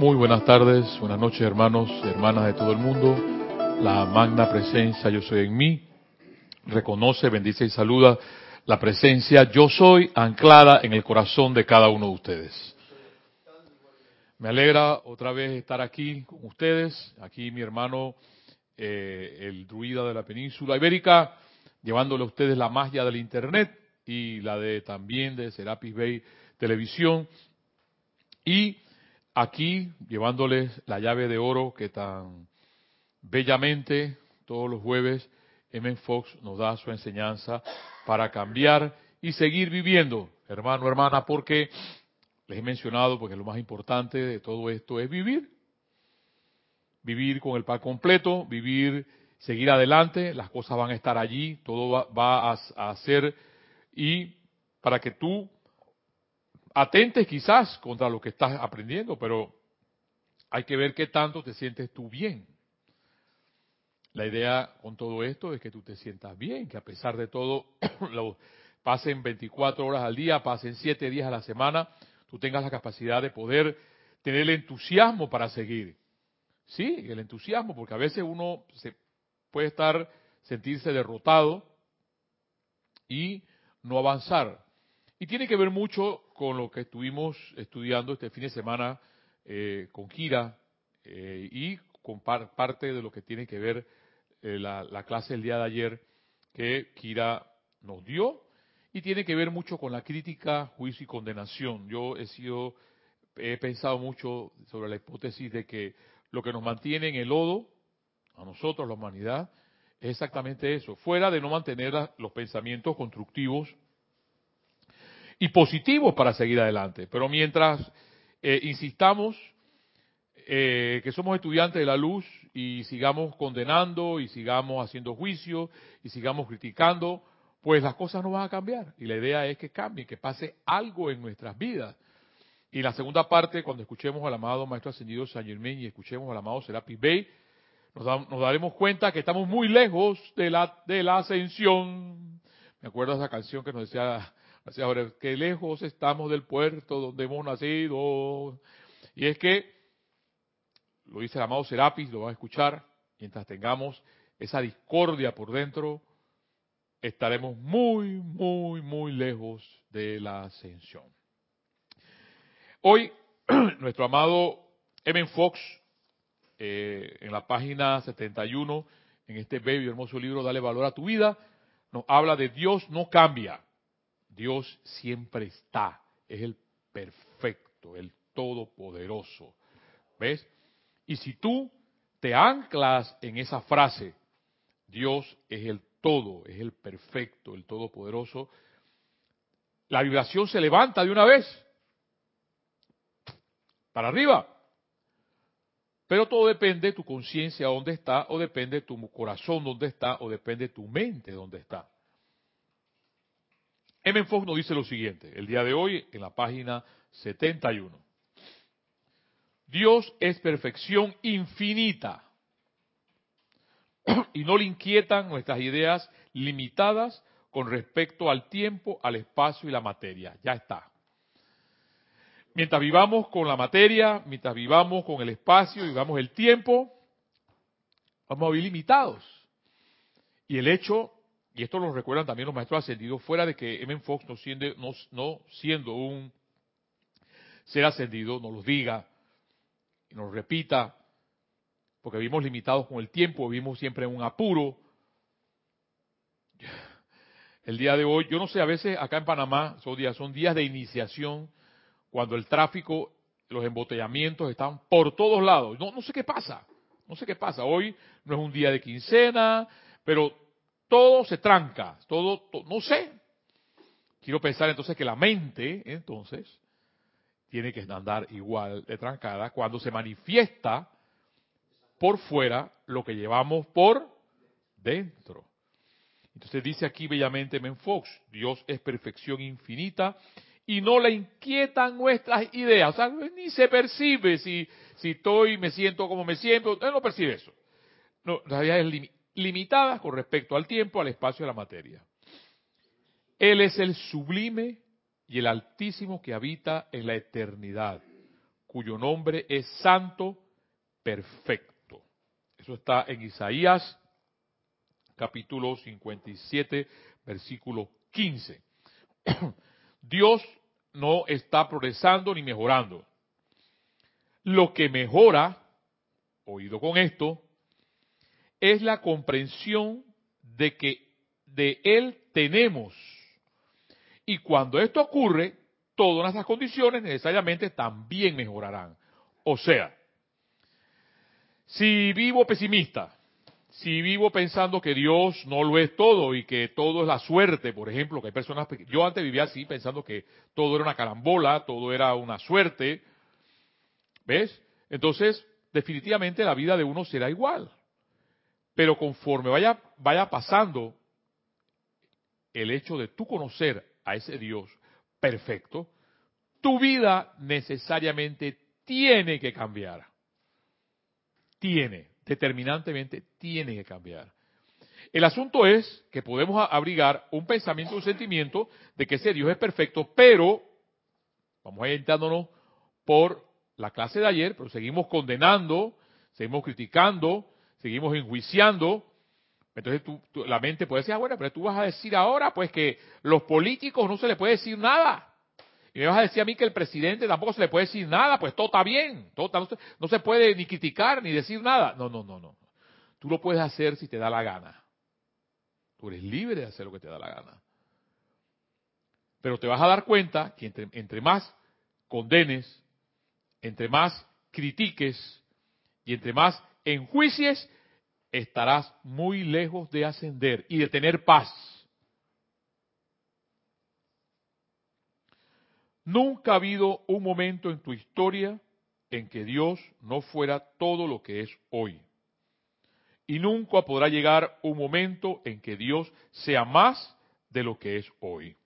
Muy buenas tardes, buenas noches hermanos, hermanas de todo el mundo. La magna presencia yo soy en mí. Reconoce, bendice y saluda la presencia yo soy anclada en el corazón de cada uno de ustedes. Me alegra otra vez estar aquí con ustedes, aquí mi hermano eh, el druida de la península ibérica, llevándole a ustedes la magia del internet y la de también de Serapis Bay Televisión y aquí llevándoles la llave de oro que tan bellamente todos los jueves M. Fox nos da su enseñanza para cambiar y seguir viviendo, hermano, hermana, porque les he mencionado, porque lo más importante de todo esto es vivir. Vivir con el pan completo, vivir, seguir adelante, las cosas van a estar allí, todo va, a, hacer y para que tú atentes quizás contra lo que estás aprendiendo, pero hay que ver qué tanto te sientes tú bien. La idea con todo esto es que tú te sientas bien, que a pesar de todo, lo, pasen 24 horas al día, pasen 7 días a la semana, tú tengas la capacidad de poder tener el entusiasmo para seguir. Sí, el entusiasmo, porque a veces uno se puede estar, sentirse derrotado y no avanzar. Y tiene que ver mucho con lo que estuvimos estudiando este fin de semana eh, con Kira eh, y con parte de lo que tiene que ver eh, la, la clase del día de ayer que Kira nos dio y tiene que ver mucho con la crítica, juicio y condenación. Yo he sido, he pensado mucho sobre la hipótesis de que lo que nos mantiene en el lodo, a nosotros, la humanidad, es exactamente eso, fuera de no mantener los pensamientos constructivos y positivos para seguir adelante. Pero mientras eh, insistamos eh, que somos estudiantes de la luz y sigamos condenando y sigamos haciendo juicio y sigamos criticando, pues las cosas no van a cambiar. Y la idea es que cambie, que pase algo en nuestras vidas. Y la segunda parte, cuando escuchemos al amado Maestro Ascendido San Germain y escuchemos al amado Serapis Bey, nos, nos, daremos cuenta que estamos muy lejos de la, de la ascensión. Me acuerdo de esa canción que nos decía, decía ahora, que lejos estamos del puerto donde hemos nacido. Y es que, lo dice el amado Serapis, lo van a escuchar, mientras tengamos esa discordia por dentro, estaremos muy, muy, muy lejos de la ascensión. Hoy, nuestro amado Evan Fox, eh, en la página 71, en este bello y hermoso libro, Dale valor a tu vida, nos habla de Dios no cambia. Dios siempre está. Es el perfecto, el todopoderoso. ¿Ves? Y si tú te anclas en esa frase, Dios es el todo, es el perfecto, el todopoderoso, la vibración se levanta de una vez. Para arriba. Pero todo depende de tu conciencia dónde está, o depende de tu corazón dónde está, o depende de tu mente dónde está. M. Fox nos dice lo siguiente, el día de hoy, en la página 71. Dios es perfección infinita y no le inquietan nuestras ideas limitadas con respecto al tiempo, al espacio y la materia. Ya está. Mientras vivamos con la materia, mientras vivamos con el espacio, vivamos el tiempo, vamos a vivir limitados. Y el hecho, y esto lo recuerdan también los maestros ascendidos, fuera de que M. Fox no siendo, no, no siendo un ser ascendido, nos lo diga y nos repita, porque vivimos limitados con el tiempo, vivimos siempre en un apuro. El día de hoy, yo no sé, a veces acá en Panamá son días, son días de iniciación, cuando el tráfico, los embotellamientos están por todos lados. No, no sé qué pasa, no sé qué pasa. Hoy no es un día de quincena, pero todo se tranca, todo, no sé. Quiero pensar entonces que la mente, entonces, tiene que andar igual de trancada cuando se manifiesta por fuera lo que llevamos por dentro. Entonces dice aquí bellamente Menfox, Dios es perfección infinita y no le inquietan nuestras ideas. O sea, ni se percibe si, si estoy, me siento como me siento, él no percibe eso. No, la realidad es limitada con respecto al tiempo, al espacio y a la materia. Él es el sublime y el altísimo que habita en la eternidad, cuyo nombre es santo, perfecto. Eso está en Isaías capítulo 57, versículo 15. Dios no está progresando ni mejorando. Lo que mejora, oído con esto, es la comprensión de que de Él tenemos. Y cuando esto ocurre, todas nuestras condiciones necesariamente también mejorarán. O sea, si vivo pesimista, si vivo pensando que Dios no lo es todo y que todo es la suerte, por ejemplo, que hay personas, yo antes vivía así pensando que todo era una carambola, todo era una suerte, ¿ves? Entonces, definitivamente la vida de uno será igual. Pero conforme vaya, vaya pasando el hecho de tú conocer a ese Dios perfecto, tu vida necesariamente tiene que cambiar. Tiene, determinantemente tiene que cambiar. El asunto es que podemos abrigar un pensamiento, un sentimiento de que ese Dios es perfecto, pero vamos entrándonos por la clase de ayer, pero seguimos condenando, seguimos criticando, seguimos enjuiciando. Entonces la mente puede decir, ah, bueno, pero tú vas a decir ahora, pues que los políticos no se les puede decir nada. Y me vas a decir a mí que el presidente tampoco se le puede decir nada, pues todo está bien, todo no, se, no se puede ni criticar ni decir nada. No, no, no, no. Tú lo puedes hacer si te da la gana. Tú eres libre de hacer lo que te da la gana. Pero te vas a dar cuenta que entre más condenes, entre más critiques y entre más enjuicies, estarás muy lejos de ascender y de tener paz. Nunca ha habido un momento en tu historia en que Dios no fuera todo lo que es hoy. Y nunca podrá llegar un momento en que Dios sea más de lo que es hoy.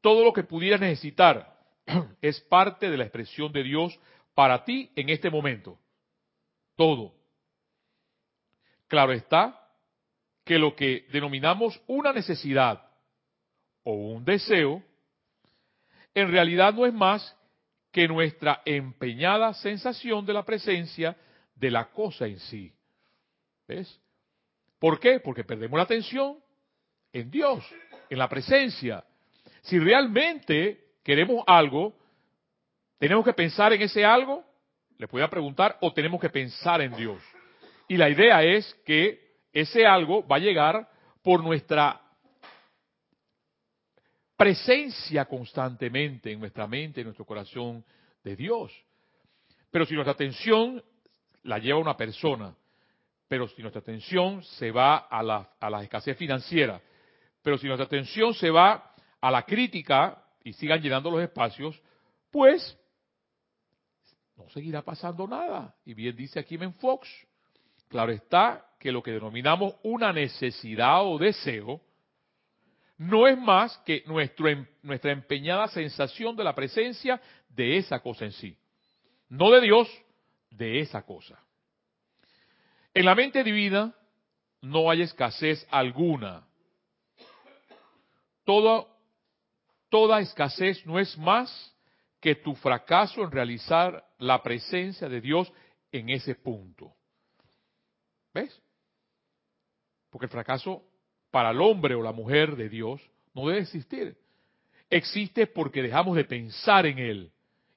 Todo lo que pudieras necesitar es parte de la expresión de Dios para ti en este momento. Todo. Claro está que lo que denominamos una necesidad o un deseo en realidad no es más que nuestra empeñada sensación de la presencia de la cosa en sí. ¿Ves? ¿Por qué? Porque perdemos la atención en Dios, en la presencia. Si realmente queremos algo, tenemos que pensar en ese algo, le voy a preguntar, o tenemos que pensar en Dios. Y la idea es que ese algo va a llegar por nuestra presencia constantemente en nuestra mente, en nuestro corazón de Dios. Pero si nuestra atención la lleva una persona, pero si nuestra atención se va a la, a la escasez financiera, pero si nuestra atención se va a la crítica y sigan llenando los espacios, pues no seguirá pasando nada. Y bien dice aquí Ben Fox, claro está que lo que denominamos una necesidad o deseo, no es más que em, nuestra empeñada sensación de la presencia de esa cosa en sí. No de Dios, de esa cosa. En la mente divina no hay escasez alguna. Toda escasez no es más que tu fracaso en realizar la presencia de Dios en ese punto. ¿Ves? Porque el fracaso para el hombre o la mujer de Dios no debe existir. Existe porque dejamos de pensar en Él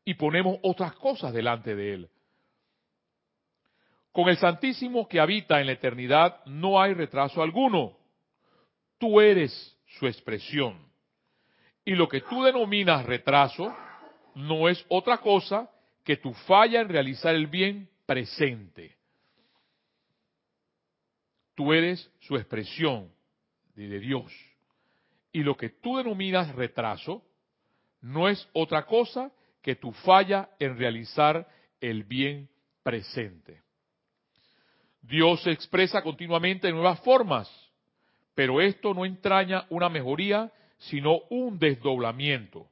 y ponemos otras cosas delante de Él. Con el Santísimo que habita en la eternidad no hay retraso alguno. Tú eres su expresión. Y lo que tú denominas retraso no es otra cosa que tu falla en realizar el bien presente. Tú eres su expresión de Dios. Y lo que tú denominas retraso no es otra cosa que tu falla en realizar el bien presente. Dios se expresa continuamente en nuevas formas, pero esto no entraña una mejoría, sino un desdoblamiento.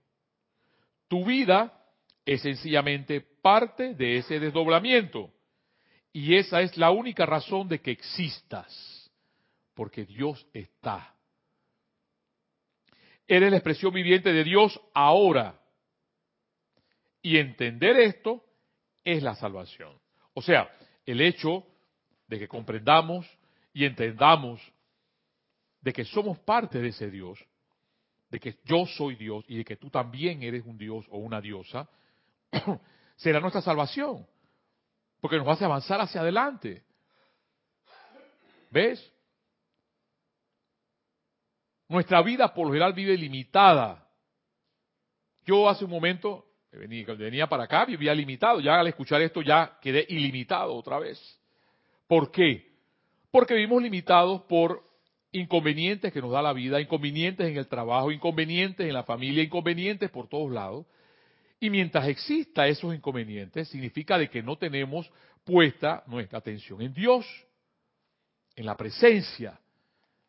Tu vida es sencillamente parte de ese desdoblamiento. Y esa es la única razón de que existas porque Dios está. Eres la expresión viviente de Dios ahora. Y entender esto es la salvación. O sea, el hecho de que comprendamos y entendamos de que somos parte de ese Dios, de que yo soy Dios y de que tú también eres un Dios o una diosa, será nuestra salvación. Porque nos hace avanzar hacia adelante. ¿Ves? Nuestra vida por lo general vive limitada. Yo hace un momento venía, para acá, vivía limitado. Ya al escuchar esto ya quedé ilimitado otra vez. ¿Por qué? Porque vivimos limitados por inconvenientes que nos da la vida, inconvenientes en el trabajo, inconvenientes en la familia, inconvenientes por todos lados. Y mientras exista esos inconvenientes, significa de que no tenemos puesta nuestra atención en Dios, en la presencia,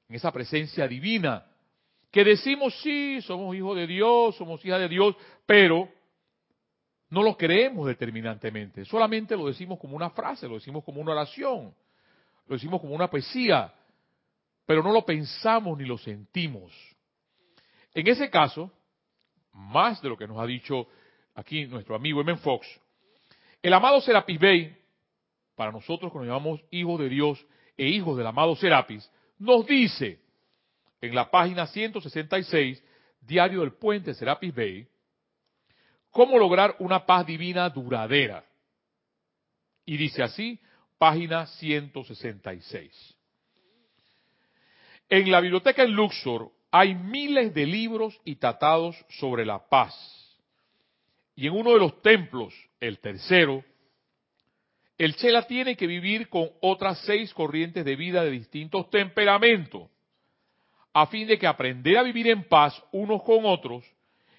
en esa presencia divina, que decimos sí, somos hijos de Dios, somos hijas de Dios, pero no lo creemos determinantemente, solamente lo decimos como una frase, lo decimos como una oración, lo decimos como una poesía, pero no lo pensamos ni lo sentimos. En ese caso, más de lo que nos ha dicho aquí nuestro amigo M. Fox, el amado Serapis Bey, para nosotros que nos llamamos hijos de Dios e hijos del amado Serapis, nos dice en la página 166, Diario del Puente Serapis Bey, cómo lograr una paz divina duradera. Y dice así, página 166. En la biblioteca en Luxor hay miles de libros y tratados sobre la paz. Y en uno de los templos, el tercero, el Chela tiene que vivir con otras seis corrientes de vida de distintos temperamentos, a fin de que aprender a vivir en paz unos con otros,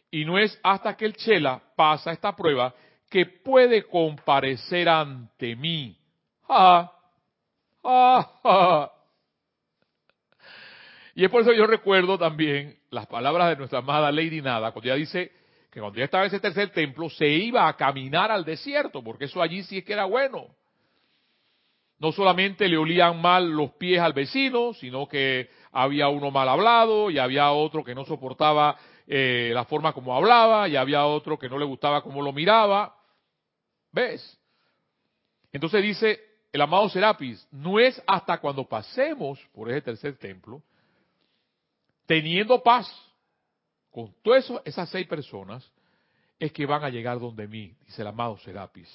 y no es hasta que el Chela pasa esta prueba que puede comparecer ante mí. Ah, ah, y es por eso que yo recuerdo también las palabras de nuestra amada Lady Nada, cuando ella dice que cuando ella estaba ese tercer templo se iba a caminar al desierto, porque eso allí sí es que era bueno. No solamente le olían mal los pies al vecino, sino que había uno mal hablado y había otro que no soportaba eh, la forma como hablaba y había otro que no le gustaba cómo lo miraba. ¿Ves? Entonces dice el amado Serapis, no es hasta cuando pasemos por ese tercer templo teniendo paz con todas esas seis personas, es que van a llegar donde mí, dice el amado Serapis.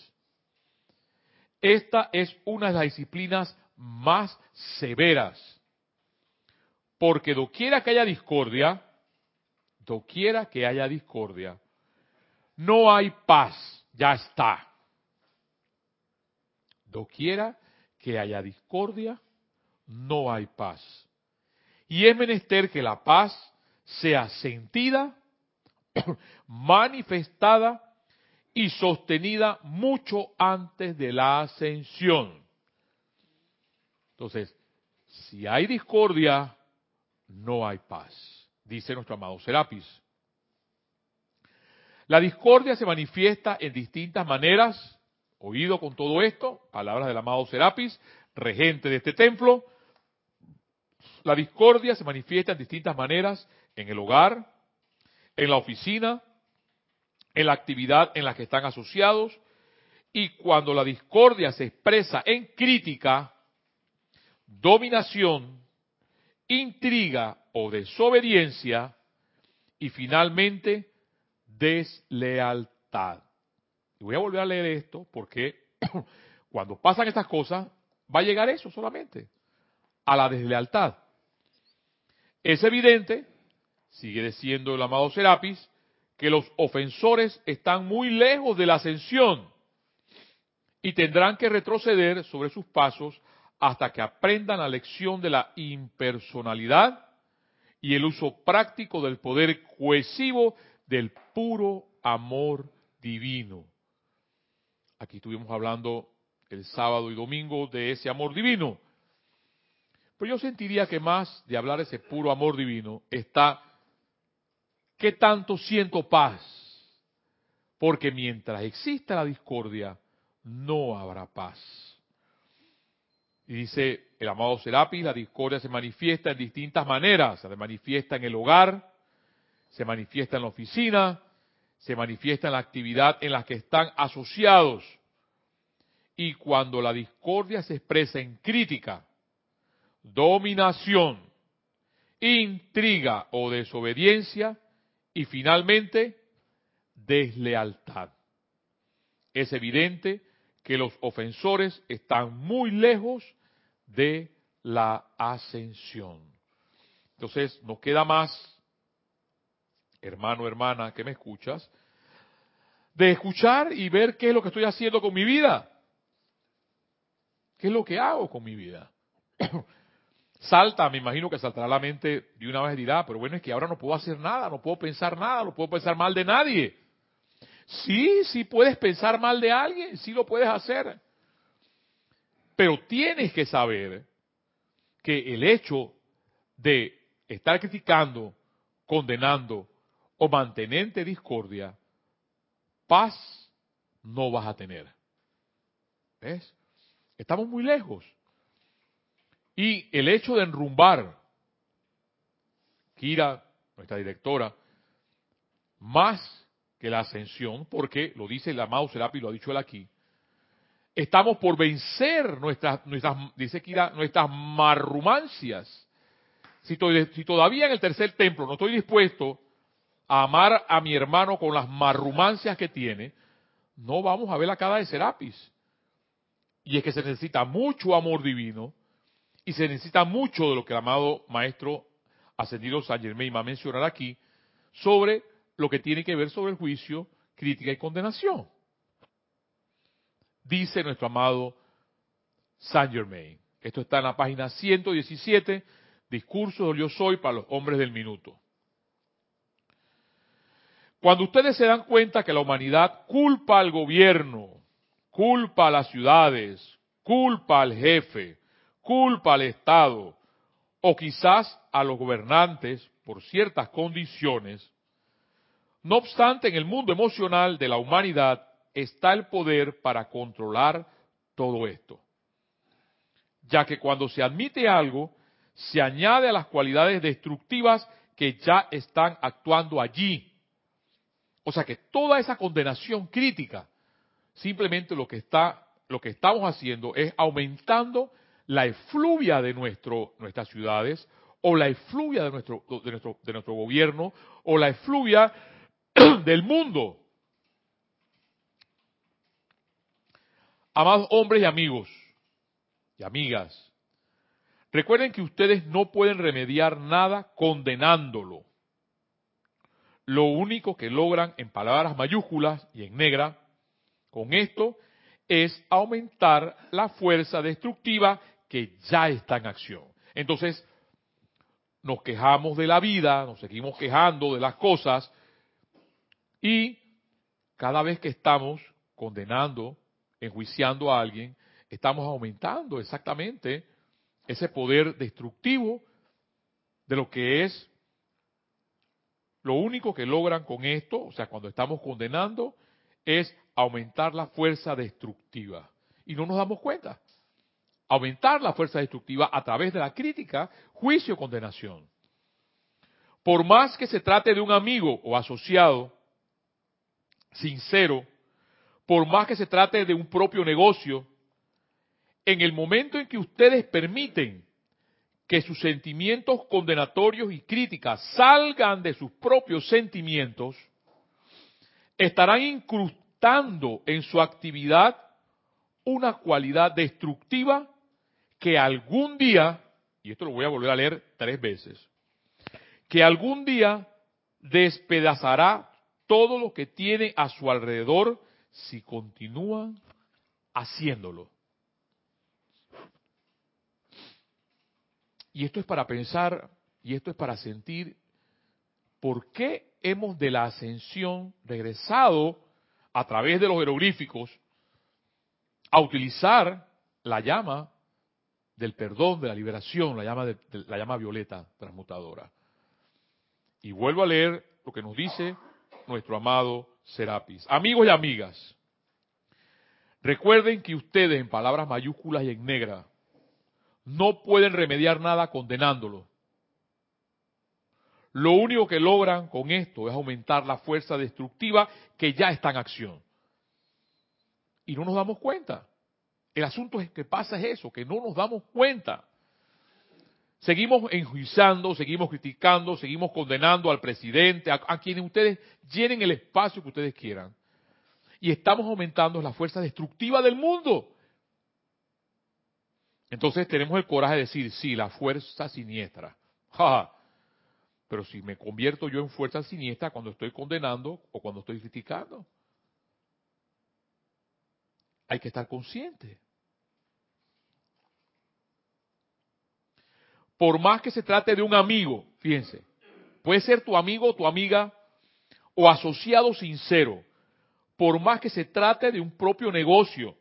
Esta es una de las disciplinas más severas, porque doquiera que haya discordia, doquiera que haya discordia, no hay paz, ya está. Doquiera que haya discordia, no hay paz. Y es menester que la paz sea sentida, manifestada y sostenida mucho antes de la ascensión. Entonces, si hay discordia, no hay paz, dice nuestro amado Serapis. La discordia se manifiesta en distintas maneras, oído con todo esto, palabras del amado Serapis, regente de este templo, la discordia se manifiesta en distintas maneras en el hogar, en la oficina, en la actividad en la que están asociados, y cuando la discordia se expresa en crítica, dominación, intriga o desobediencia, y finalmente deslealtad. Y voy a volver a leer esto porque cuando pasan estas cosas va a llegar eso solamente, a la deslealtad. Es evidente, sigue diciendo el amado Serapis, que los ofensores están muy lejos de la ascensión y tendrán que retroceder sobre sus pasos hasta que aprendan la lección de la impersonalidad y el uso práctico del poder cohesivo del puro amor divino. Aquí estuvimos hablando el sábado y domingo de ese amor divino. Pero yo sentiría que más de hablar de ese puro amor divino está ¿qué tanto siento paz? Porque mientras exista la discordia, no habrá paz. Y dice el amado Serapis, la discordia se manifiesta en distintas maneras. Se manifiesta en el hogar, se manifiesta en la oficina, se manifiesta en la actividad en la que están asociados. Y cuando la discordia se expresa en crítica, dominación, intriga o desobediencia, y finalmente, deslealtad. Es evidente que los ofensores están muy lejos de la ascensión. Entonces, nos queda más, hermano, hermana, que me escuchas, de escuchar y ver qué es lo que estoy haciendo con mi vida. ¿Qué es lo que hago con mi vida? Salta, me imagino que saltará la mente de una vez dirá, pero bueno, es que ahora no puedo hacer nada, no puedo pensar nada, no puedo pensar mal de nadie. Sí, sí puedes pensar mal de alguien, sí lo puedes hacer. Pero tienes que saber que el hecho de estar criticando, condenando o mantenerte discordia, paz no vas a tener. ¿Ves? Estamos muy lejos. Y el hecho de enrumbar, Kira, nuestra directora, más que la ascensión, porque lo dice el amado Serapi, lo ha dicho él aquí, estamos por vencer nuestras, dice Kira, nuestras marrumancias. Si, si todavía en el tercer templo no estoy dispuesto a amar a mi hermano con las marrumancias que tiene, no vamos a ver la cara de Serapis. Y es que se necesita mucho amor divino y se necesita mucho de lo que el amado maestro ascendido San Germain va a mencionar aquí sobre lo que tiene que ver sobre el juicio, crítica y condenación. Dice nuestro amado Saint Germain. Esto está en la página 117, Discurso del Yo Soy para los hombres del minuto. Cuando ustedes se dan cuenta que la humanidad culpa al gobierno, culpa a las ciudades, culpa al jefe, culpa al Estado o quizás a los gobernantes por ciertas condiciones, no obstante, en el mundo emocional de la humanidad está el poder para controlar todo esto. Ya que cuando se admite algo, se añade a las cualidades destructivas que ya están actuando allí. O sea que toda esa condenación crítica, simplemente lo que está, lo que estamos haciendo es aumentando la efluvia de nuestro, nuestras ciudades, o la efluvia de nuestro, de nuestro, de nuestro gobierno, o la efluvia del mundo. Amados hombres y amigos y amigas, recuerden que ustedes no pueden remediar nada condenándolo. Lo único que logran en palabras mayúsculas y en negra con esto es aumentar la fuerza destructiva que ya está en acción. Entonces, nos quejamos de la vida, nos seguimos quejando de las cosas y cada vez que estamos condenando, enjuiciando a alguien, estamos aumentando exactamente ese poder destructivo de lo que es lo único que logran con esto, o sea, cuando estamos condenando, es aumentar la fuerza destructiva. Y no nos damos cuenta aumentar la fuerza destructiva a través de la crítica, juicio, condenación. Por más que se trate de un amigo o asociado sincero, por más que se trate de un propio negocio, en el momento en que ustedes permiten que sus sentimientos condenatorios y críticas salgan de sus propios sentimientos, estarán incrustando en su actividad una cualidad destructiva que algún día, y esto lo voy a volver a leer tres veces, que algún día despedazará todo lo que tiene a su alrededor si continúan haciéndolo. Y esto es para pensar, y esto es para sentir, ¿por qué hemos de la ascensión regresado a través de los jeroglíficos a utilizar la llama del perdón, de la liberación, la llama, la llama violeta transmutadora. Y vuelvo a leer lo que nos dice nuestro amado Serapis. Amigos y amigas, recuerden que ustedes en palabras mayúsculas y en negra no pueden remediar nada condenándolo. lo único que logran con esto es aumentar la fuerza destructiva que ya está en acción. Y no nos damos cuenta. El asunto es que pasa es eso, que no nos damos cuenta. Seguimos enjuiciando, seguimos criticando, seguimos condenando al presidente, a, quienes ustedes llenen el espacio que ustedes quieran. Y estamos aumentando la fuerza destructiva del mundo. Entonces tenemos el coraje de decir, sí, la fuerza siniestra. Pero si me convierto yo en fuerza siniestra cuando estoy condenando o cuando estoy criticando. Hay que estar consciente. por más que se trate de un amigo, fíjense, puede ser tu amigo tu amiga o asociado sincero, por más que se trate de un propio negocio,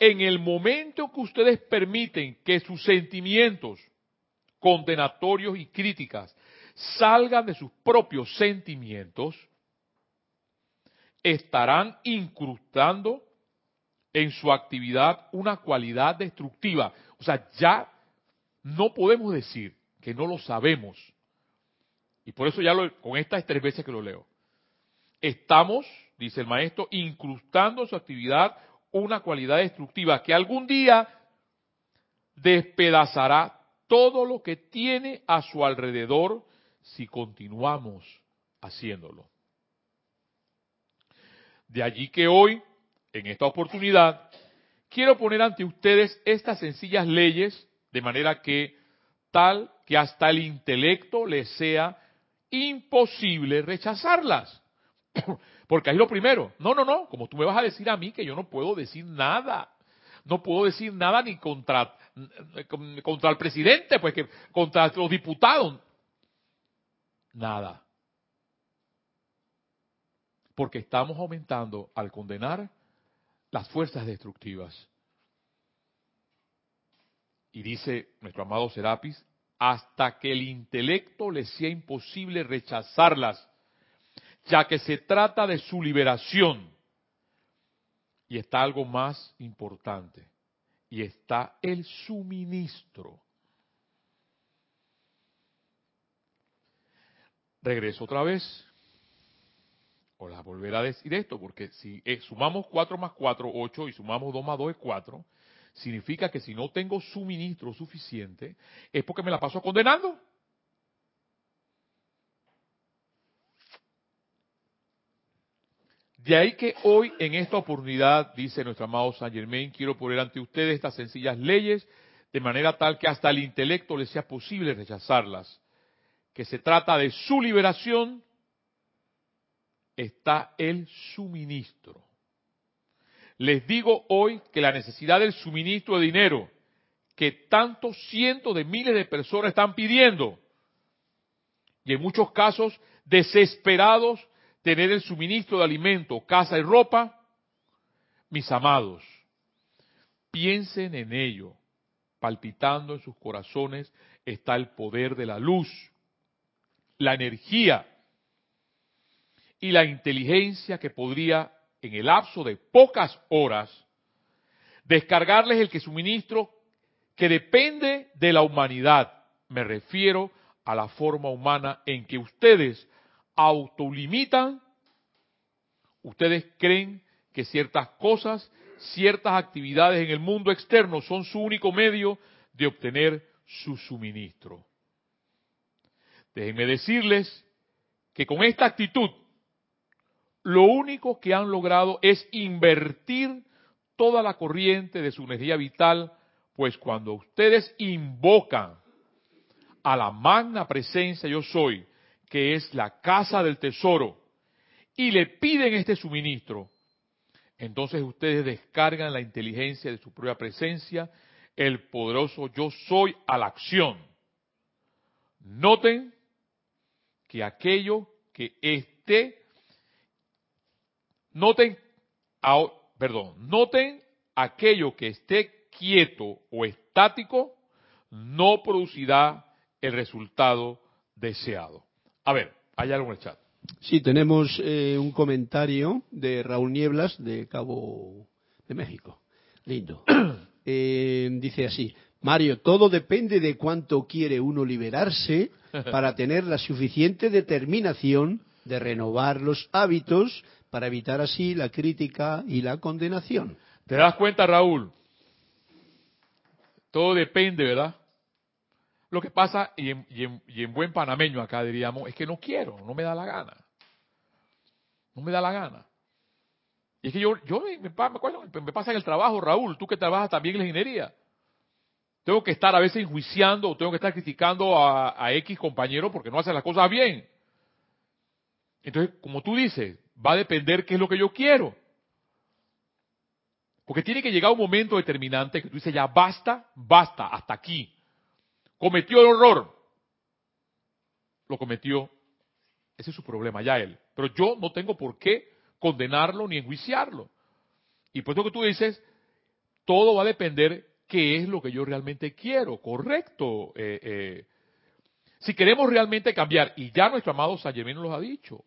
en el momento que ustedes permiten que sus sentimientos condenatorios y críticas salgan de sus propios sentimientos, estarán incrustando en su actividad una cualidad destructiva. O sea, ya no podemos decir que no lo sabemos. Y por eso ya lo, con estas tres veces que lo leo. Estamos, dice el maestro, incrustando en su actividad una cualidad destructiva que algún día despedazará todo lo que tiene a su alrededor si continuamos haciéndolo. De allí que hoy, en esta oportunidad, quiero poner ante ustedes estas sencillas leyes de manera que tal que hasta el intelecto le sea imposible rechazarlas. Porque ahí lo primero, no, no, no, como tú me vas a decir a mí que yo no puedo decir nada, no puedo decir nada ni contra, contra el presidente, pues que contra los diputados, nada. Porque estamos aumentando al condenar las fuerzas destructivas. Y dice nuestro amado Serapis, hasta que el intelecto le sea imposible rechazarlas, ya que se trata de su liberación. Y está algo más importante, y está el suministro. Regreso otra vez. O la volver a decir esto, porque si eh, sumamos 4 más 4, 8, y sumamos 2 más 2 es 4, significa que si no tengo suministro suficiente, es porque me la paso condenando. De ahí que hoy, en esta oportunidad, dice nuestro amado Saint Germain, quiero poner ante ustedes estas sencillas leyes, de manera tal que hasta el intelecto les sea posible rechazarlas. Que se trata de su liberación, está el suministro. Les digo hoy que la necesidad del suministro de dinero que tantos cientos de miles de personas están pidiendo, y en muchos casos desesperados tener el suministro de alimento, casa y ropa, mis amados, piensen en ello. Palpitando en sus corazones está el poder de la luz, la energía y la inteligencia que podría en el lapso de pocas horas, descargarles el que suministro que depende de la humanidad. Me refiero a la forma humana en que ustedes autolimitan, ustedes creen que ciertas cosas, ciertas actividades en el mundo externo son su único medio de obtener su suministro. Déjenme decirles que con esta actitud lo único que han logrado es invertir toda la corriente de su energía vital, pues cuando ustedes invocan a la magna presencia yo soy, que es la casa del tesoro, y le piden este suministro, entonces ustedes descargan la inteligencia de su propia presencia, el poderoso yo soy a la acción. Noten que aquello que esté Noten, perdón, noten aquello que esté quieto o estático no producirá el resultado deseado. A ver, hay algo en el chat. Sí, tenemos eh, un comentario de Raúl Nieblas de Cabo de México. Lindo. Eh, dice así, Mario, todo depende de cuánto quiere uno liberarse para tener la suficiente determinación de renovar los hábitos para evitar así la crítica y la condenación. ¿Te das cuenta, Raúl? Todo depende, ¿verdad? Lo que pasa, y en, buen panameño acá diríamos, es que no quiero, no me da la gana. No me da la gana. Y es que yo, yo me, me pasa en el trabajo, Raúl, tú que trabajas también en la ingeniería. Tengo que estar a veces enjuiciando o tengo que estar criticando a, a X compañero porque no hace las cosas bien. Entonces, como tú dices, va a depender qué es lo que yo quiero. Porque tiene que llegar un momento determinante que tú dices, ya basta, basta, hasta aquí. Cometió el horror. Lo cometió. Ese es su problema, ya él. Pero yo no tengo por qué condenarlo ni enjuiciarlo. Y por eso que tú dices, todo va a depender qué es lo que yo realmente quiero. Correcto. Eh, eh. Si queremos realmente cambiar, y ya nuestro amado San nos lo ha dicho,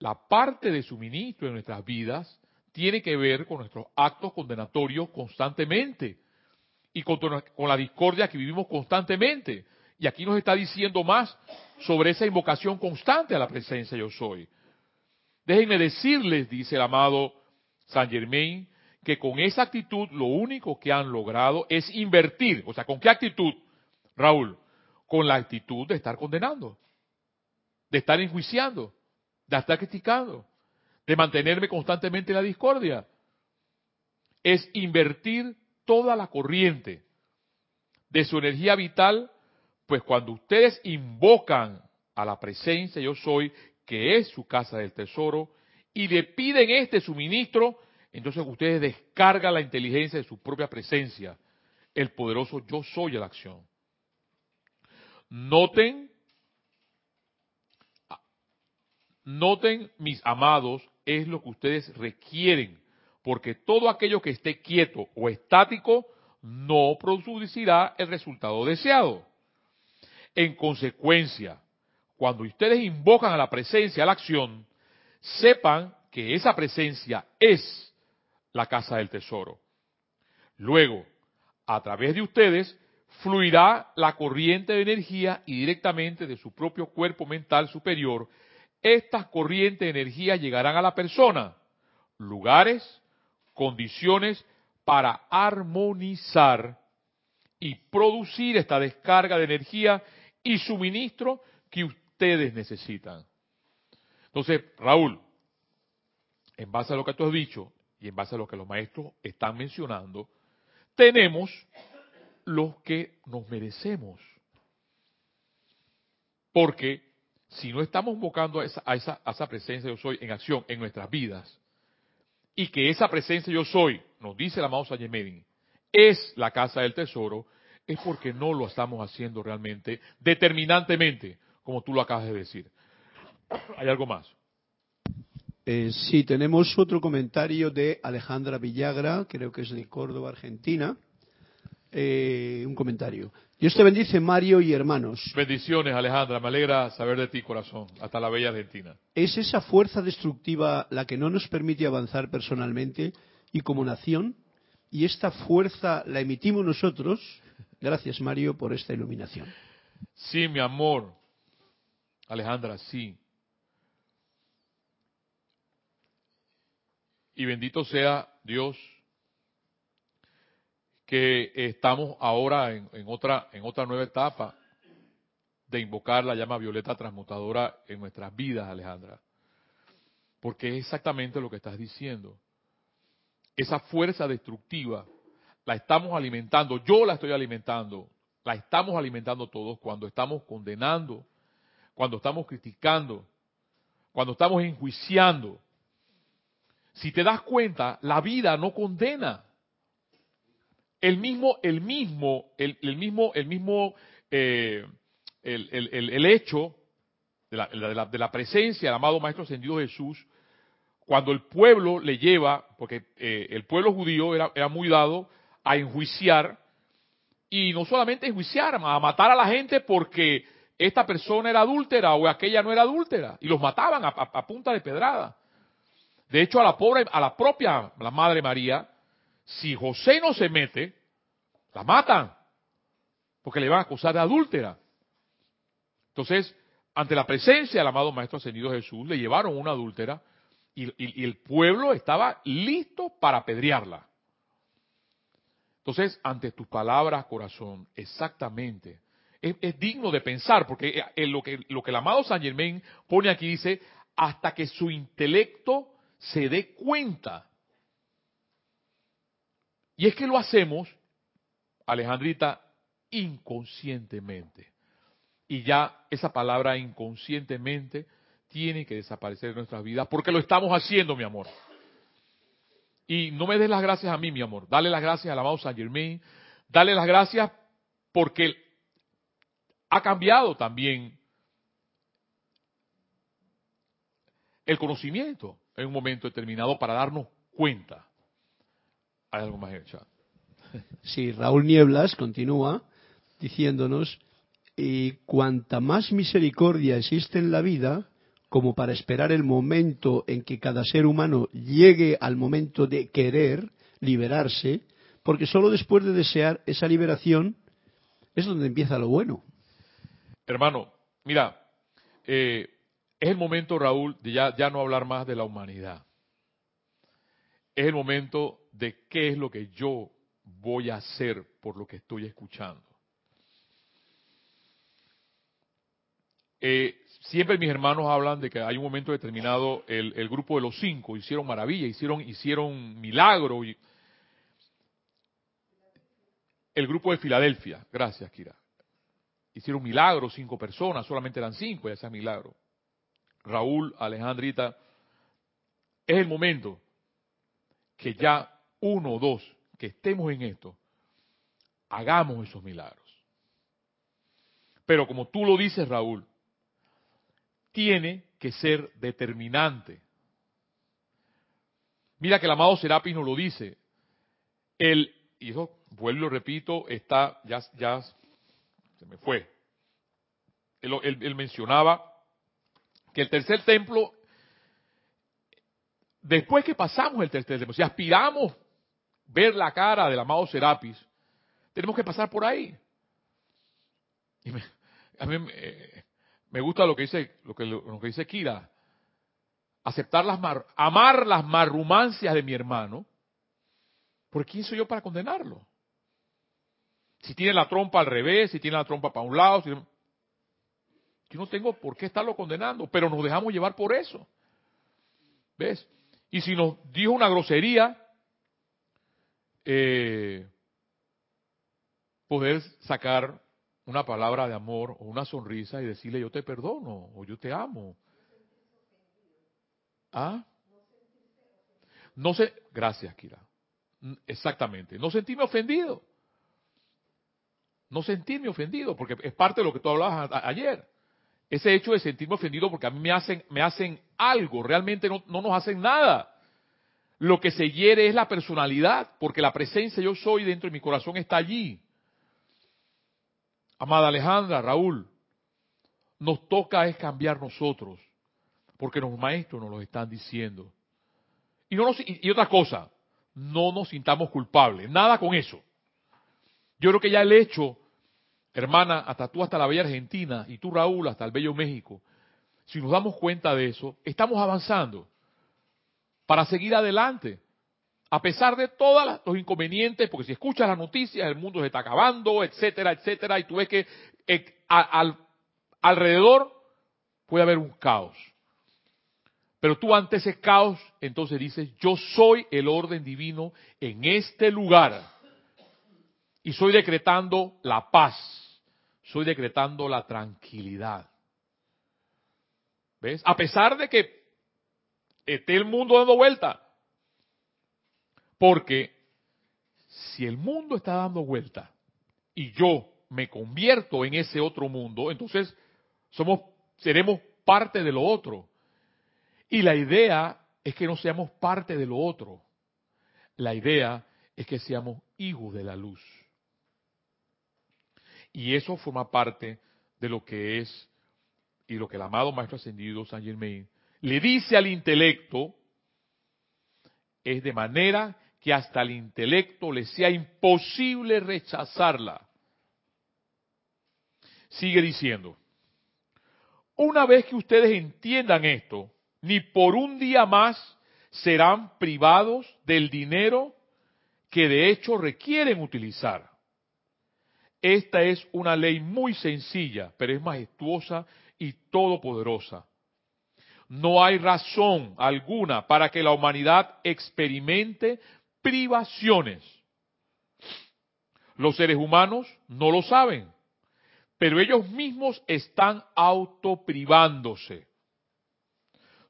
la parte de suministro en nuestras vidas tiene que ver con nuestros actos condenatorios constantemente y con, la discordia que vivimos constantemente. Y aquí nos está diciendo más sobre esa invocación constante a la presencia yo soy. Déjenme decirles, dice el amado Saint Germain, que con esa actitud lo único que han logrado es invertir. O sea, ¿con qué actitud, Raúl? Con la actitud de estar condenando, de estar enjuiciando, de estar criticando, de mantenerme constantemente en la discordia. Es invertir toda la corriente de su energía vital, pues cuando ustedes invocan a la presencia yo soy, que es su casa del tesoro, y le piden este suministro, entonces ustedes descargan la inteligencia de su propia presencia, el poderoso yo soy a la acción. Noten Noten, mis amados, es lo que ustedes requieren, porque todo aquello que esté quieto o estático no producirá el resultado deseado. En consecuencia, cuando ustedes invocan a la presencia, a la acción, sepan que esa presencia es la casa del tesoro. Luego, a través de ustedes, fluirá la corriente de energía y directamente de su propio cuerpo mental superior estas corrientes de energía llegarán a la persona, lugares, condiciones para armonizar y producir esta descarga de energía y suministro que ustedes necesitan. Entonces, Raúl, en base a lo que tú has dicho y en base a lo que los maestros están mencionando, tenemos los que nos merecemos. Porque si no estamos invocando a esa, a esa, presencia yo soy en acción en nuestras vidas, y que esa presencia yo soy, nos dice la amado Sayemedin, es la casa del tesoro, es porque no lo estamos haciendo realmente determinantemente, como tú lo acabas de decir. ¿Hay algo más? Eh, sí, tenemos otro comentario de Alejandra Villagra, creo que es de Córdoba, Argentina. Eh, un comentario. Dios te bendice, Mario y hermanos. Bendiciones, Alejandra. Me alegra saber de ti, corazón. Hasta la bella Argentina. ¿Es esa fuerza destructiva la que no nos permite avanzar personalmente y como nación? ¿Y esta fuerza la emitimos nosotros? Gracias, Mario, por esta iluminación. Sí, mi amor. Alejandra, sí. Y bendito sea Dios que estamos ahora en, otra, en otra nueva etapa de invocar la llama violeta transmutadora en nuestras vidas, Alejandra. Porque es exactamente lo que estás diciendo. Esa fuerza destructiva la estamos alimentando, yo la estoy alimentando, la estamos alimentando todos cuando estamos condenando, cuando estamos criticando, cuando estamos enjuiciando. Si te das cuenta, la vida no condena el mismo, el mismo, el, mismo, el mismo, eh, el, hecho de la, de, la, presencia del amado Maestro Ascendido Jesús, cuando el pueblo le lleva, porque eh, el pueblo judío era, era muy dado a enjuiciar, y no solamente enjuiciar, a matar a la gente porque esta persona era adúltera o aquella no era adúltera, y los mataban a, a punta de pedrada. De hecho, a la pobre, a la propia la Madre María, si José no se mete, la matan, porque le van a acusar de adúltera. Entonces, ante la presencia del amado Maestro Ascendido Jesús, le llevaron una adúltera y, el pueblo estaba listo para apedrearla. Entonces, ante tus palabras, corazón, exactamente, es, digno de pensar, porque lo, que, lo que el amado Saint Germain pone aquí dice, hasta que su intelecto se dé cuenta. Y es que lo hacemos, Alejandrita, inconscientemente. Y ya esa palabra inconscientemente tiene que desaparecer de nuestras vidas porque lo estamos haciendo, mi amor. Y no me des las gracias a mí, mi amor. Dale las gracias al amado Saint Germain. Dale las gracias porque ha cambiado también el conocimiento en un momento determinado para darnos cuenta. Hay algo más hecho. Sí, Raúl Nieblas continúa diciéndonos, y cuanta más misericordia existe en la vida, como para esperar el momento en que cada ser humano llegue al momento de querer liberarse, porque solo después de desear esa liberación es donde empieza lo bueno. Hermano, mira, eh, es el momento, Raúl, de ya, ya no hablar más de la humanidad. Es el momento de qué es lo que yo voy a hacer por lo que estoy escuchando. Eh, siempre mis hermanos hablan de que hay un momento determinado, el, el grupo de los cinco hicieron maravilla, hicieron, hicieron milagro. Y, el grupo de Filadelfia, gracias Kira, hicieron milagros, cinco personas, solamente eran cinco, y ese es milagro. Raúl, Alejandrita, es el momento que ya uno o dos que estemos en esto, hagamos esos milagros. Pero como tú lo dices, Raúl, tiene que ser determinante. Mira que el amado Serapis nos lo dice. El, y vuelvo y repito, está, ya, ya se me fue. Él, mencionaba que el tercer templo, después que pasamos el tercer templo, si aspiramos ver la cara del amado Serapis, tenemos que pasar por ahí. Y a mí me, gusta lo que dice, lo que, dice Kira, aceptar las amar las marrumancias de mi hermano, ¿por quién soy yo para condenarlo? Si tiene la trompa al revés, si tiene la trompa para un lado, yo no tengo por qué estarlo condenando, pero nos dejamos llevar por eso. ¿Ves? Y si nos dijo una grosería, eh, poder sacar una palabra de amor o una sonrisa y decirle yo te perdono o yo te amo. ¿Ah? No sé, gracias Kira. Exactamente, no sentirme ofendido no sentirme ofendido, porque es parte de lo que tú hablabas ayer. Ese hecho de sentirme ofendido porque a mí me hacen, me hacen algo, realmente no, no nos hacen nada. Lo que se hiere es la personalidad, porque la presencia yo soy dentro de mi corazón está allí. Amada Alejandra, Raúl, nos toca es cambiar nosotros, porque los maestros nos lo están diciendo. Y, no y otra cosa, no nos sintamos culpables, nada con eso. Yo creo que ya el hecho, hermana, hasta tú hasta la bella Argentina y tú Raúl hasta el bello México, si nos damos cuenta de eso, estamos avanzando para seguir adelante. A pesar de todos los inconvenientes, porque si escuchas las noticias, el mundo se está acabando, etcétera, etcétera, y tú ves que eh, alrededor puede haber un caos. Pero tú ante ese caos, entonces dices, yo soy el orden divino en este lugar y soy decretando la paz, soy decretando la tranquilidad. ¿Ves? A pesar de que esté el mundo dando vuelta. Porque si el mundo está dando vuelta y yo me convierto en ese otro mundo, entonces somos seremos parte de lo otro. Y la idea es que no seamos parte de lo otro. La idea es que seamos hijos de la luz. Y eso forma parte de lo que es y lo que el amado Maestro Ascendido San Germain le dice al intelecto, es de manera que hasta el intelecto le sea imposible rechazarla. Sigue diciendo, Una vez que ustedes entiendan esto, ni por un día más serán privados del dinero que de hecho requieren utilizar. Esta es una ley muy sencilla, pero es majestuosa y todopoderosa. No hay razón alguna para que la humanidad experimente privaciones. Los seres humanos no lo saben, pero ellos mismos están autoprivándose.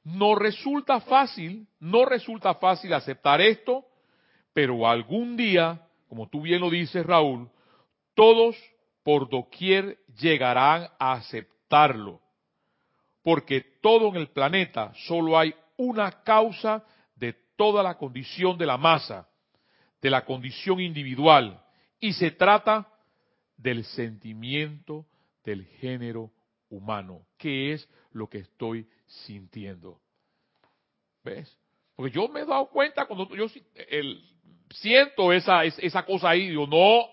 No resulta fácil, no resulta fácil aceptar esto, pero algún día, como tú bien lo dices Raúl, todos por doquier llegarán a aceptarlo. Porque todo en el planeta solo hay una causa de toda la condición de la masa, de la condición individual, y se trata del sentimiento del género humano, que es lo que estoy sintiendo. ¿Ves? Porque yo me he dado cuenta cuando yo siento esa, esa cosa ahí, digo, no,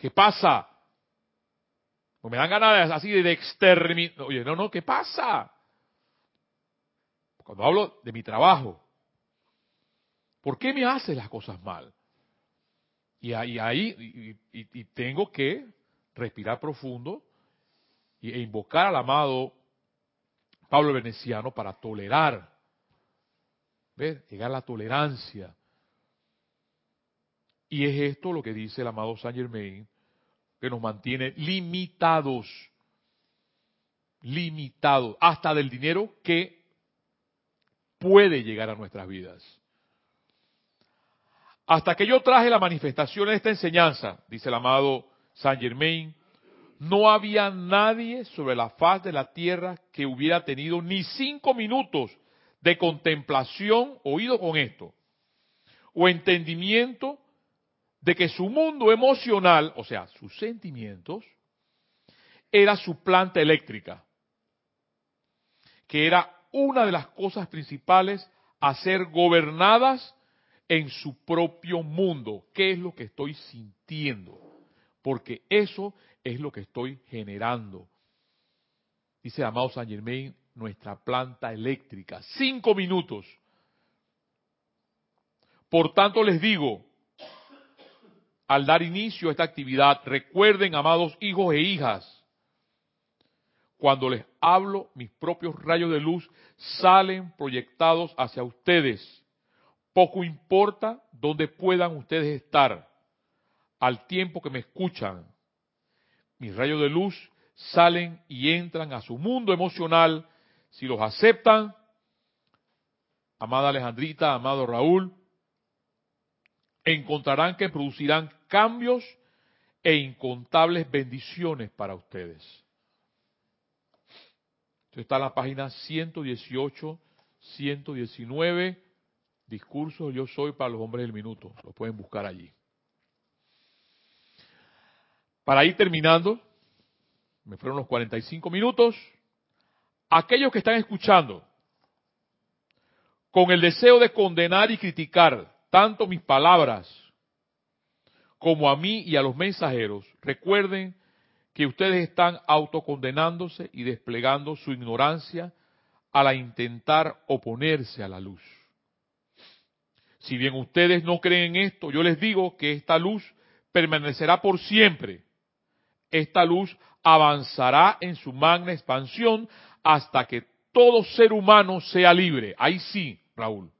¿Qué pasa? Me dan ganas así de exterminar. Oye, no, no, ¿qué pasa? Cuando hablo de mi trabajo, ¿por qué me hace las cosas mal? Y ahí, y, tengo que respirar profundo e invocar al amado Pablo Veneciano para tolerar, ¿ves? Llegar a la tolerancia. Y es esto lo que dice el amado Saint Germain, que nos mantiene limitados, limitados, hasta del dinero que puede llegar a nuestras vidas. Hasta que yo traje la manifestación de esta enseñanza, dice el amado Saint Germain, no había nadie sobre la faz de la tierra que hubiera tenido ni cinco minutos de contemplación oído con esto, o entendimiento de que su mundo emocional, o sea, sus sentimientos, era su planta eléctrica, que era una de las cosas principales a ser gobernadas en su propio mundo. ¿Qué es lo que estoy sintiendo? Porque eso es lo que estoy generando. Dice amado Saint Germain, nuestra planta eléctrica. Cinco minutos. Por tanto les digo, al dar inicio a esta actividad, recuerden, amados hijos e hijas, cuando les hablo, mis propios rayos de luz salen proyectados hacia ustedes. Poco importa dónde puedan ustedes estar al tiempo que me escuchan. Mis rayos de luz salen y entran a su mundo emocional. Si los aceptan, amada Alejandrita, amado Raúl, encontrarán que producirán cambios e incontables bendiciones para ustedes. Esto está en la página 118, 119, discursos Yo Soy para los hombres del minuto. Lo pueden buscar allí. Para ir terminando, me fueron los 45 minutos. Aquellos que están escuchando, con el deseo de condenar y criticar tanto mis palabras como a mí y a los mensajeros, recuerden que ustedes están autocondenándose y desplegando su ignorancia al intentar oponerse a la luz. Si bien ustedes no creen en esto, yo les digo que esta luz permanecerá por siempre. Esta luz avanzará en su magna expansión hasta que todo ser humano sea libre. Ahí sí, Raúl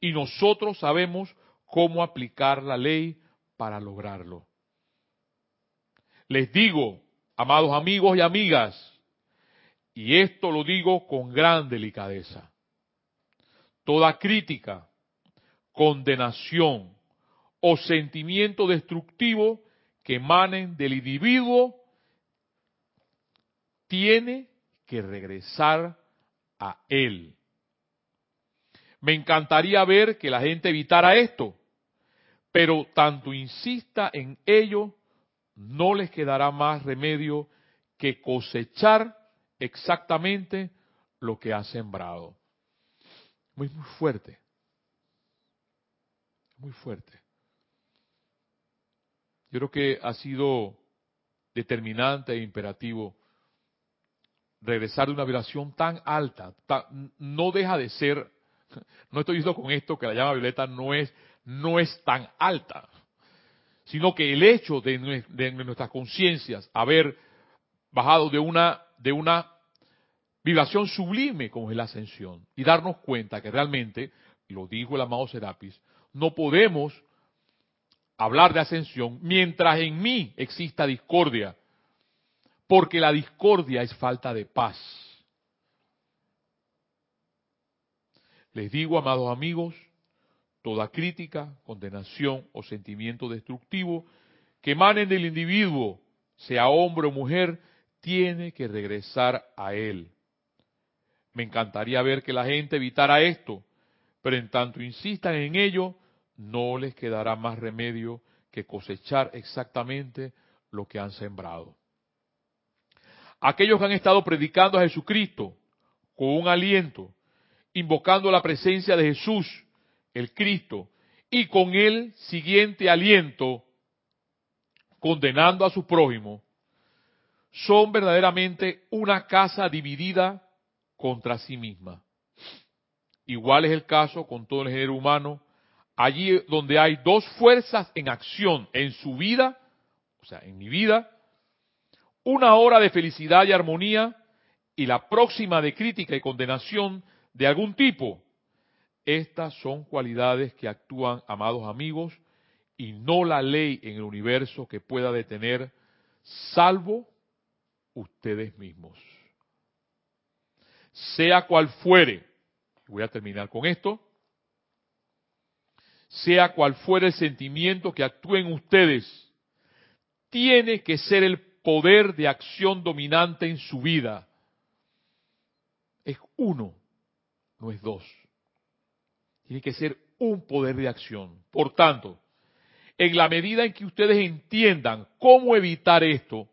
y nosotros sabemos cómo aplicar la ley para lograrlo. Les digo, amados amigos y amigas, y esto lo digo con gran delicadeza, toda crítica, condenación o sentimiento destructivo que emanen del individuo tiene que regresar a él me encantaría ver que la gente evitara esto, pero tanto insista en ello, no les quedará más remedio que cosechar exactamente lo que ha sembrado. Muy, muy fuerte. Muy fuerte. Yo creo que ha sido determinante e imperativo regresar de una vibración tan alta, no deja de ser, no estoy diciendo con esto que la llama violeta no es, no es tan alta, sino que el hecho de, nuestras conciencias haber bajado de una, de una vibración sublime como es la ascensión y darnos cuenta que realmente, lo dijo el amado Serapis, no podemos hablar de ascensión mientras en mí exista discordia, porque la discordia es falta de paz. Les digo, amados amigos, toda crítica, condenación o sentimiento destructivo que emanen del individuo, sea hombre o mujer, tiene que regresar a él. Me encantaría ver que la gente evitara esto, pero en tanto insistan en ello, no les quedará más remedio que cosechar exactamente lo que han sembrado. Aquellos que han estado predicando a Jesucristo con un aliento, invocando la presencia de Jesús, el Cristo, y con el siguiente aliento, condenando a su prójimo, son verdaderamente una casa dividida contra sí misma. Igual es el caso con todo el género humano, allí donde hay dos fuerzas en acción en su vida, o sea, en mi vida, una hora de felicidad y armonía y la próxima de crítica y condenación de algún tipo. Estas son cualidades que actúan, amados amigos, y no la ley en el universo que pueda detener, salvo ustedes mismos. Sea cual fuere, voy a terminar con esto, sea cual fuere el sentimiento que actúe en ustedes, tiene que ser el poder de acción dominante en su vida. Es uno, no es dos. Tiene que ser un poder de acción. Por tanto, en la medida en que ustedes entiendan cómo evitar esto,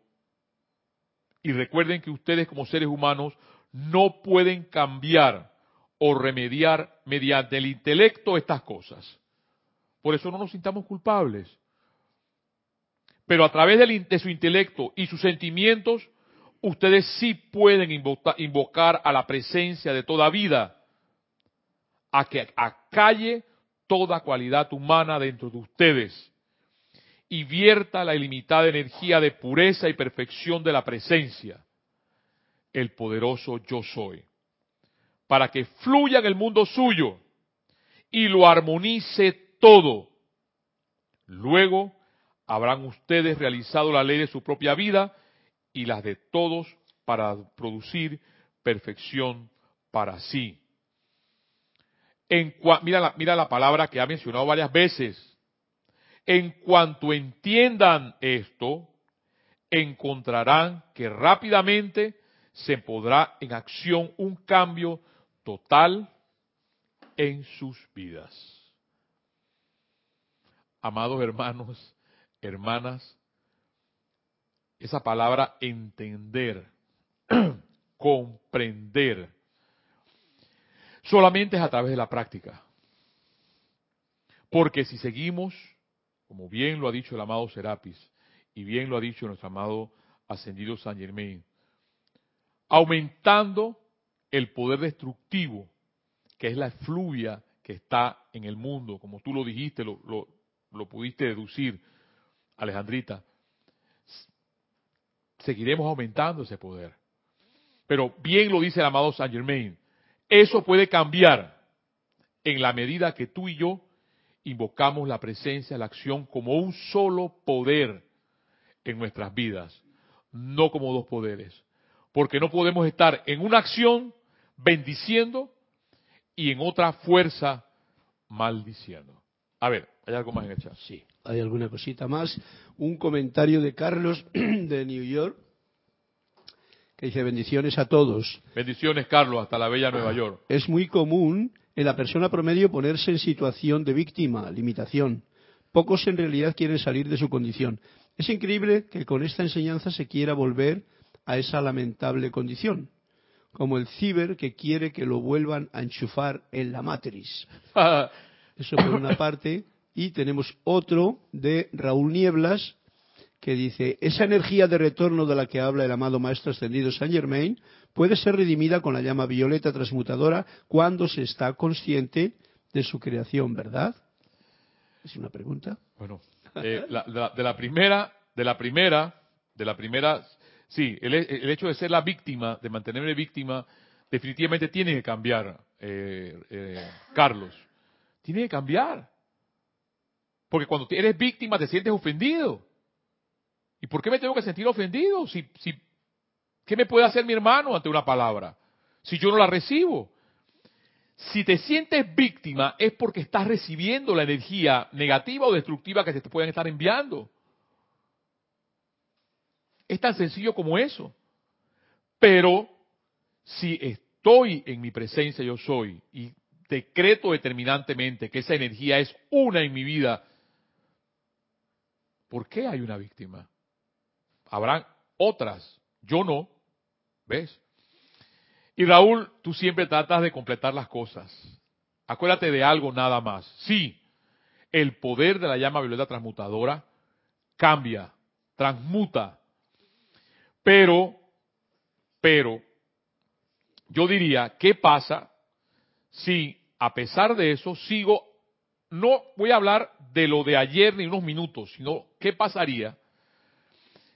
y recuerden que ustedes como seres humanos no pueden cambiar o remediar mediante el intelecto estas cosas. Por eso no nos sintamos culpables. Pero a través de su intelecto y sus sentimientos, ustedes sí pueden invocar a la presencia de toda vida, a que acalle toda cualidad humana dentro de ustedes y vierta la ilimitada energía de pureza y perfección de la presencia, el poderoso yo soy, para que fluya en el mundo suyo y lo armonice todo. Luego habrán ustedes realizado la ley de su propia vida y las de todos para producir perfección para sí. En, mira, la, mira la palabra que ha mencionado varias veces, en cuanto entiendan esto, encontrarán que rápidamente se podrá en acción un cambio total en sus vidas. Amados hermanos, hermanas, esa palabra entender, comprender, solamente es a través de la práctica. Porque si seguimos como bien lo ha dicho el amado Serapis y bien lo ha dicho nuestro amado ascendido San Germain, aumentando el poder destructivo, que es la efluvia que está en el mundo, como tú lo dijiste, lo, lo pudiste deducir, Alejandrita, seguiremos aumentando ese poder. Pero bien lo dice el amado San Germain, eso puede cambiar en la medida que tú y yo invocamos la presencia, la acción como un solo poder en nuestras vidas, no como dos poderes. Porque no podemos estar en una acción bendiciendo y en otra fuerza maldiciendo. A ver, ¿hay algo más en el chat? Sí, hay alguna cosita más. Un comentario de Carlos de New York que dice bendiciones a todos. Bendiciones, Carlos, hasta la bella Nueva York. Es muy común en la persona promedio ponerse en situación de víctima, limitación. Pocos en realidad quieren salir de su condición. Es increíble que con esta enseñanza se quiera volver a esa lamentable condición, como el ciber que quiere que lo vuelvan a enchufar en la matriz. Eso por una parte. Y tenemos otro de Raúl Nieblas que dice, esa energía de retorno de la que habla el amado Maestro Ascendido Saint Germain puede ser redimida con la llama violeta transmutadora cuando se está consciente de su creación, ¿verdad? Es una pregunta. Bueno, eh, de la primera, de la primera, de la primera, sí, el, hecho de ser la víctima, de mantenerme víctima, definitivamente tiene que cambiar, eh, eh, Carlos. Tiene que cambiar. Porque cuando eres víctima te sientes ofendido. ¿Y por qué me tengo que sentir ofendido? Si, si, ¿Qué me puede hacer mi hermano ante una palabra? Si yo no la recibo. Si te sientes víctima es porque estás recibiendo la energía negativa o destructiva que te pueden estar enviando. Es tan sencillo como eso. Pero si estoy en mi presencia, yo soy, y decreto determinantemente que esa energía es una en mi vida, ¿por qué hay una víctima? Habrán otras, yo no. ¿Ves? Y Raúl, tú siempre tratas de completar las cosas. Acuérdate de algo nada más. Sí, el poder de la llama violeta transmutadora cambia, transmuta. Pero, pero, yo diría, ¿qué pasa si a pesar de eso sigo, no voy a hablar de lo de ayer ni unos minutos, sino qué pasaría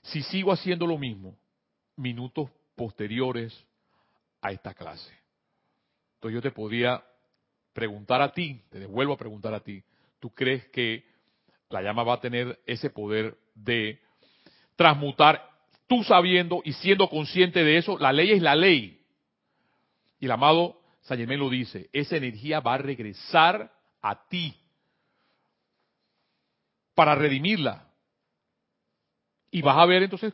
si sigo haciendo lo mismo minutos posteriores a esta clase. Entonces yo te podía preguntar a ti, te devuelvo a preguntar a ti, ¿tú crees que la llama va a tener ese poder de transmutar, tú sabiendo y siendo consciente de eso, la ley es la ley? Y el amado San lo dice, esa energía va a regresar a ti para redimirla. Y vas a ver entonces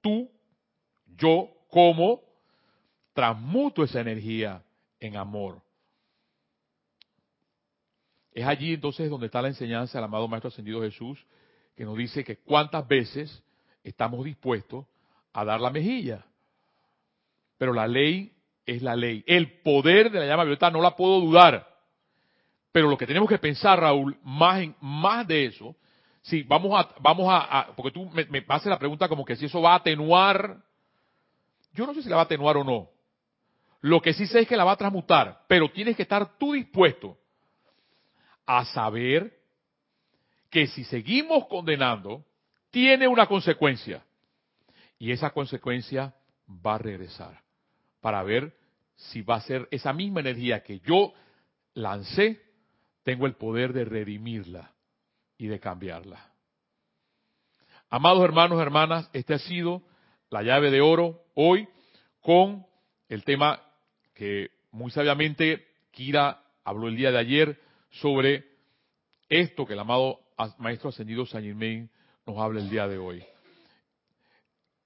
tú, yo, cómo transmuto esa energía en amor. Es allí entonces donde está la enseñanza del amado Maestro Ascendido Jesús, que nos dice que cuántas veces estamos dispuestos a dar la mejilla. Pero la ley es la ley. El poder de la llama violeta no la puedo dudar. Pero lo que tenemos que pensar, Raúl, más, en, más de eso, Sí, vamos a, vamos a, porque tú me, me haces la pregunta como que si eso va a atenuar. Yo no sé si la va a atenuar o no. Lo que sí sé es que la va a transmutar, pero tienes que estar tú dispuesto a saber que si seguimos condenando, tiene una consecuencia. Y esa consecuencia va a regresar para ver si va a ser esa misma energía que yo lancé, tengo el poder de redimirla y de cambiarla. Amados hermanos, hermanas, este ha sido la llave de oro hoy con el tema que muy sabiamente Kira habló el día de ayer sobre esto que el amado Maestro Ascendido San Germain nos habla el día de hoy.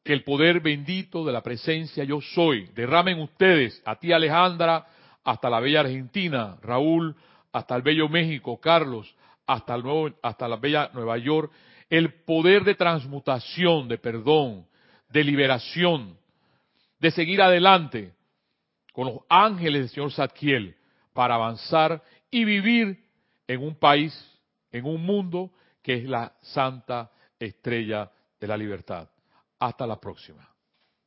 Que el poder bendito de la presencia yo soy derrame en ustedes, a ti Alejandra, hasta la bella Argentina, Raúl, hasta el bello México, Carlos, hasta, el nuevo, hasta la bella Nueva York, el poder de transmutación, de perdón, de liberación, de seguir adelante con los ángeles del Señor Zadkiel para avanzar y vivir en un país, en un mundo que es la santa estrella de la libertad. Hasta la próxima.